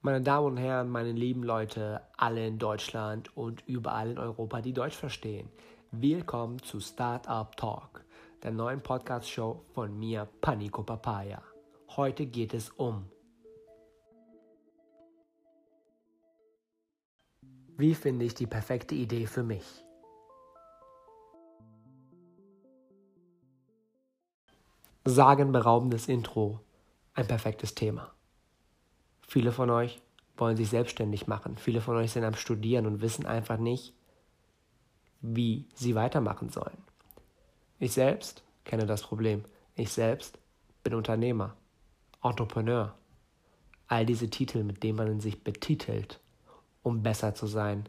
Meine Damen und Herren, meine lieben Leute, alle in Deutschland und überall in Europa, die Deutsch verstehen. Willkommen zu Startup Talk, der neuen Podcast-Show von mir, Panico Papaya. Heute geht es um Wie finde ich die perfekte Idee für mich? Sagenberaubendes Intro, ein perfektes Thema. Viele von euch wollen sich selbstständig machen. Viele von euch sind am Studieren und wissen einfach nicht, wie sie weitermachen sollen. Ich selbst kenne das Problem. Ich selbst bin Unternehmer, Entrepreneur. All diese Titel, mit denen man sich betitelt, um besser zu sein.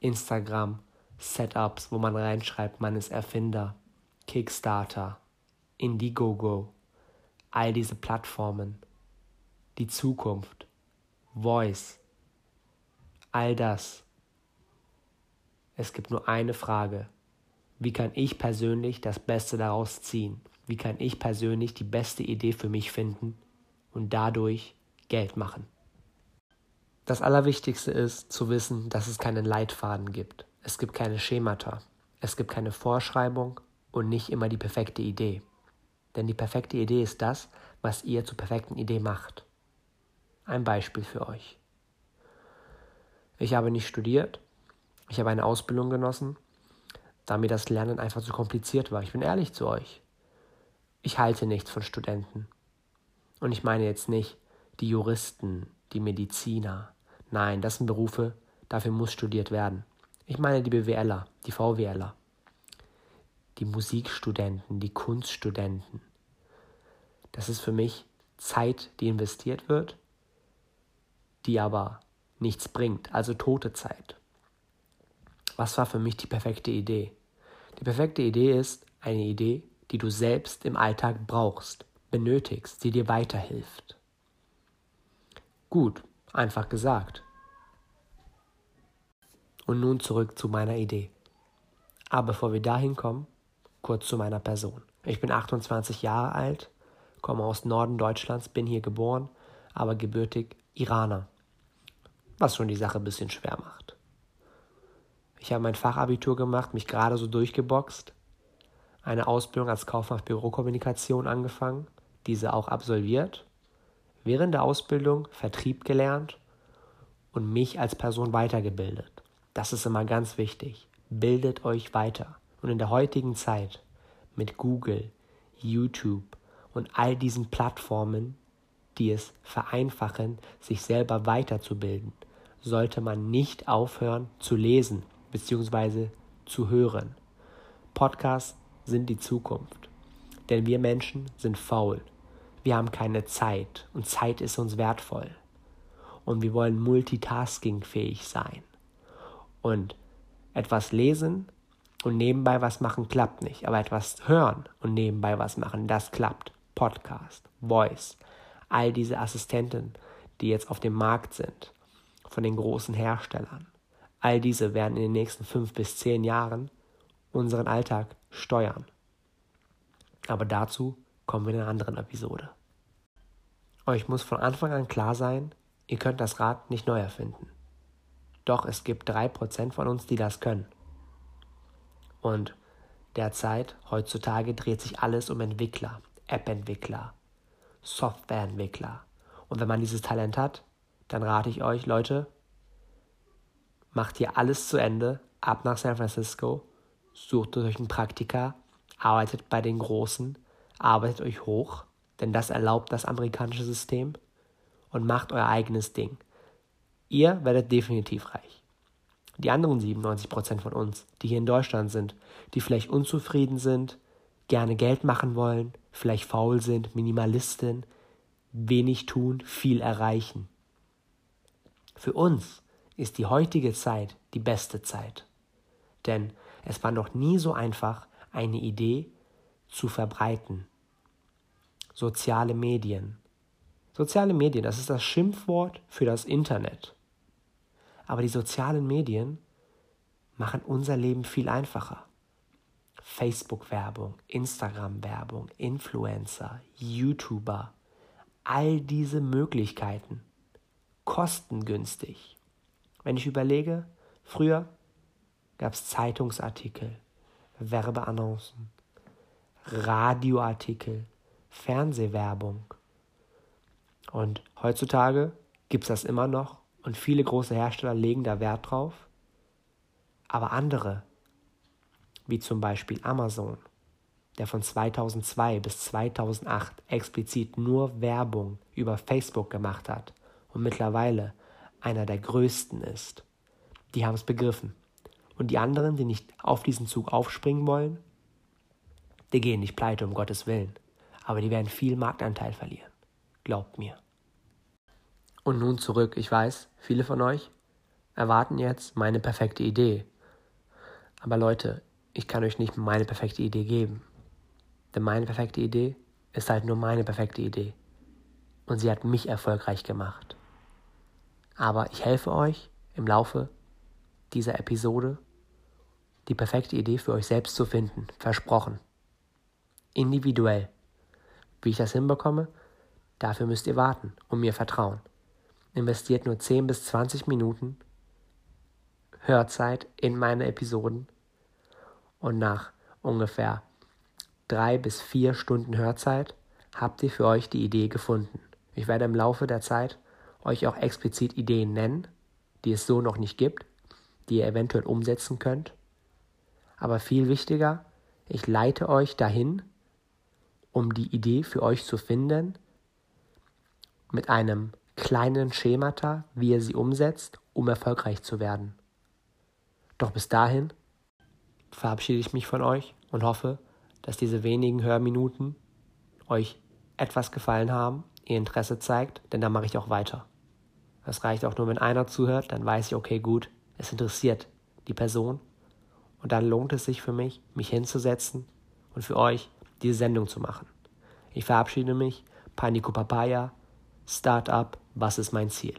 Instagram, Setups, wo man reinschreibt, man ist Erfinder, Kickstarter, Indiegogo, all diese Plattformen die Zukunft, Voice, all das. Es gibt nur eine Frage. Wie kann ich persönlich das Beste daraus ziehen? Wie kann ich persönlich die beste Idee für mich finden und dadurch Geld machen? Das Allerwichtigste ist zu wissen, dass es keinen Leitfaden gibt. Es gibt keine Schemata. Es gibt keine Vorschreibung und nicht immer die perfekte Idee. Denn die perfekte Idee ist das, was ihr zur perfekten Idee macht. Ein Beispiel für euch. Ich habe nicht studiert, ich habe eine Ausbildung genossen, da mir das Lernen einfach zu kompliziert war. Ich bin ehrlich zu euch. Ich halte nichts von Studenten. Und ich meine jetzt nicht die Juristen, die Mediziner. Nein, das sind Berufe, dafür muss studiert werden. Ich meine die BWLer, die VWLer, die Musikstudenten, die Kunststudenten. Das ist für mich Zeit, die investiert wird die aber nichts bringt, also tote Zeit. Was war für mich die perfekte Idee? Die perfekte Idee ist eine Idee, die du selbst im Alltag brauchst, benötigst, die dir weiterhilft. Gut, einfach gesagt. Und nun zurück zu meiner Idee. Aber bevor wir dahin kommen, kurz zu meiner Person. Ich bin 28 Jahre alt, komme aus Norden Deutschlands, bin hier geboren, aber gebürtig Iraner was schon die Sache ein bisschen schwer macht. Ich habe mein Fachabitur gemacht, mich gerade so durchgeboxt, eine Ausbildung als Kaufmann Bürokommunikation angefangen, diese auch absolviert, während der Ausbildung Vertrieb gelernt und mich als Person weitergebildet. Das ist immer ganz wichtig. Bildet euch weiter. Und in der heutigen Zeit mit Google, YouTube und all diesen Plattformen, die es vereinfachen, sich selber weiterzubilden, sollte man nicht aufhören zu lesen bzw. zu hören. Podcasts sind die Zukunft. Denn wir Menschen sind faul. Wir haben keine Zeit und Zeit ist uns wertvoll. Und wir wollen multitaskingfähig sein. Und etwas lesen und nebenbei was machen klappt nicht. Aber etwas hören und nebenbei was machen, das klappt. Podcast, Voice, all diese Assistenten, die jetzt auf dem Markt sind, von den großen Herstellern. All diese werden in den nächsten fünf bis zehn Jahren unseren Alltag steuern. Aber dazu kommen wir in einer anderen Episode. Euch muss von Anfang an klar sein, ihr könnt das Rad nicht neu erfinden. Doch es gibt drei Prozent von uns, die das können. Und derzeit, heutzutage, dreht sich alles um Entwickler, App-Entwickler, Softwareentwickler. Und wenn man dieses Talent hat, dann rate ich euch, Leute, macht hier alles zu Ende, ab nach San Francisco, sucht euch einen Praktika, arbeitet bei den Großen, arbeitet euch hoch, denn das erlaubt das amerikanische System und macht euer eigenes Ding. Ihr werdet definitiv reich. Die anderen 97% von uns, die hier in Deutschland sind, die vielleicht unzufrieden sind, gerne Geld machen wollen, vielleicht faul sind, Minimalisten, wenig tun, viel erreichen. Für uns ist die heutige Zeit die beste Zeit. Denn es war noch nie so einfach, eine Idee zu verbreiten. Soziale Medien. Soziale Medien, das ist das Schimpfwort für das Internet. Aber die sozialen Medien machen unser Leben viel einfacher. Facebook-Werbung, Instagram-Werbung, Influencer, YouTuber, all diese Möglichkeiten kostengünstig. Wenn ich überlege, früher gab es Zeitungsartikel, Werbeannoncen, Radioartikel, Fernsehwerbung. Und heutzutage gibt es das immer noch und viele große Hersteller legen da Wert drauf. Aber andere, wie zum Beispiel Amazon, der von 2002 bis 2008 explizit nur Werbung über Facebook gemacht hat und mittlerweile einer der größten ist, die haben es begriffen. Und die anderen, die nicht auf diesen Zug aufspringen wollen, die gehen nicht pleite, um Gottes Willen. Aber die werden viel Marktanteil verlieren. Glaubt mir. Und nun zurück. Ich weiß, viele von euch erwarten jetzt meine perfekte Idee. Aber Leute, ich kann euch nicht meine perfekte Idee geben. Denn meine perfekte Idee ist halt nur meine perfekte Idee. Und sie hat mich erfolgreich gemacht. Aber ich helfe euch im Laufe dieser Episode, die perfekte Idee für euch selbst zu finden. Versprochen. Individuell. Wie ich das hinbekomme, dafür müsst ihr warten und mir vertrauen. Investiert nur 10 bis 20 Minuten Hörzeit in meine Episoden und nach ungefähr drei bis vier Stunden Hörzeit habt ihr für euch die Idee gefunden. Ich werde im Laufe der Zeit euch auch explizit Ideen nennen, die es so noch nicht gibt, die ihr eventuell umsetzen könnt. Aber viel wichtiger, ich leite euch dahin, um die Idee für euch zu finden, mit einem kleinen Schemata, wie ihr sie umsetzt, um erfolgreich zu werden. Doch bis dahin verabschiede ich mich von euch und hoffe, dass diese wenigen Hörminuten euch etwas gefallen haben, ihr Interesse zeigt, denn dann mache ich auch weiter. Es reicht auch nur, wenn einer zuhört, dann weiß ich, okay, gut, es interessiert die Person und dann lohnt es sich für mich, mich hinzusetzen und für euch diese Sendung zu machen. Ich verabschiede mich, Paniko Papaya, Startup, was ist mein Ziel?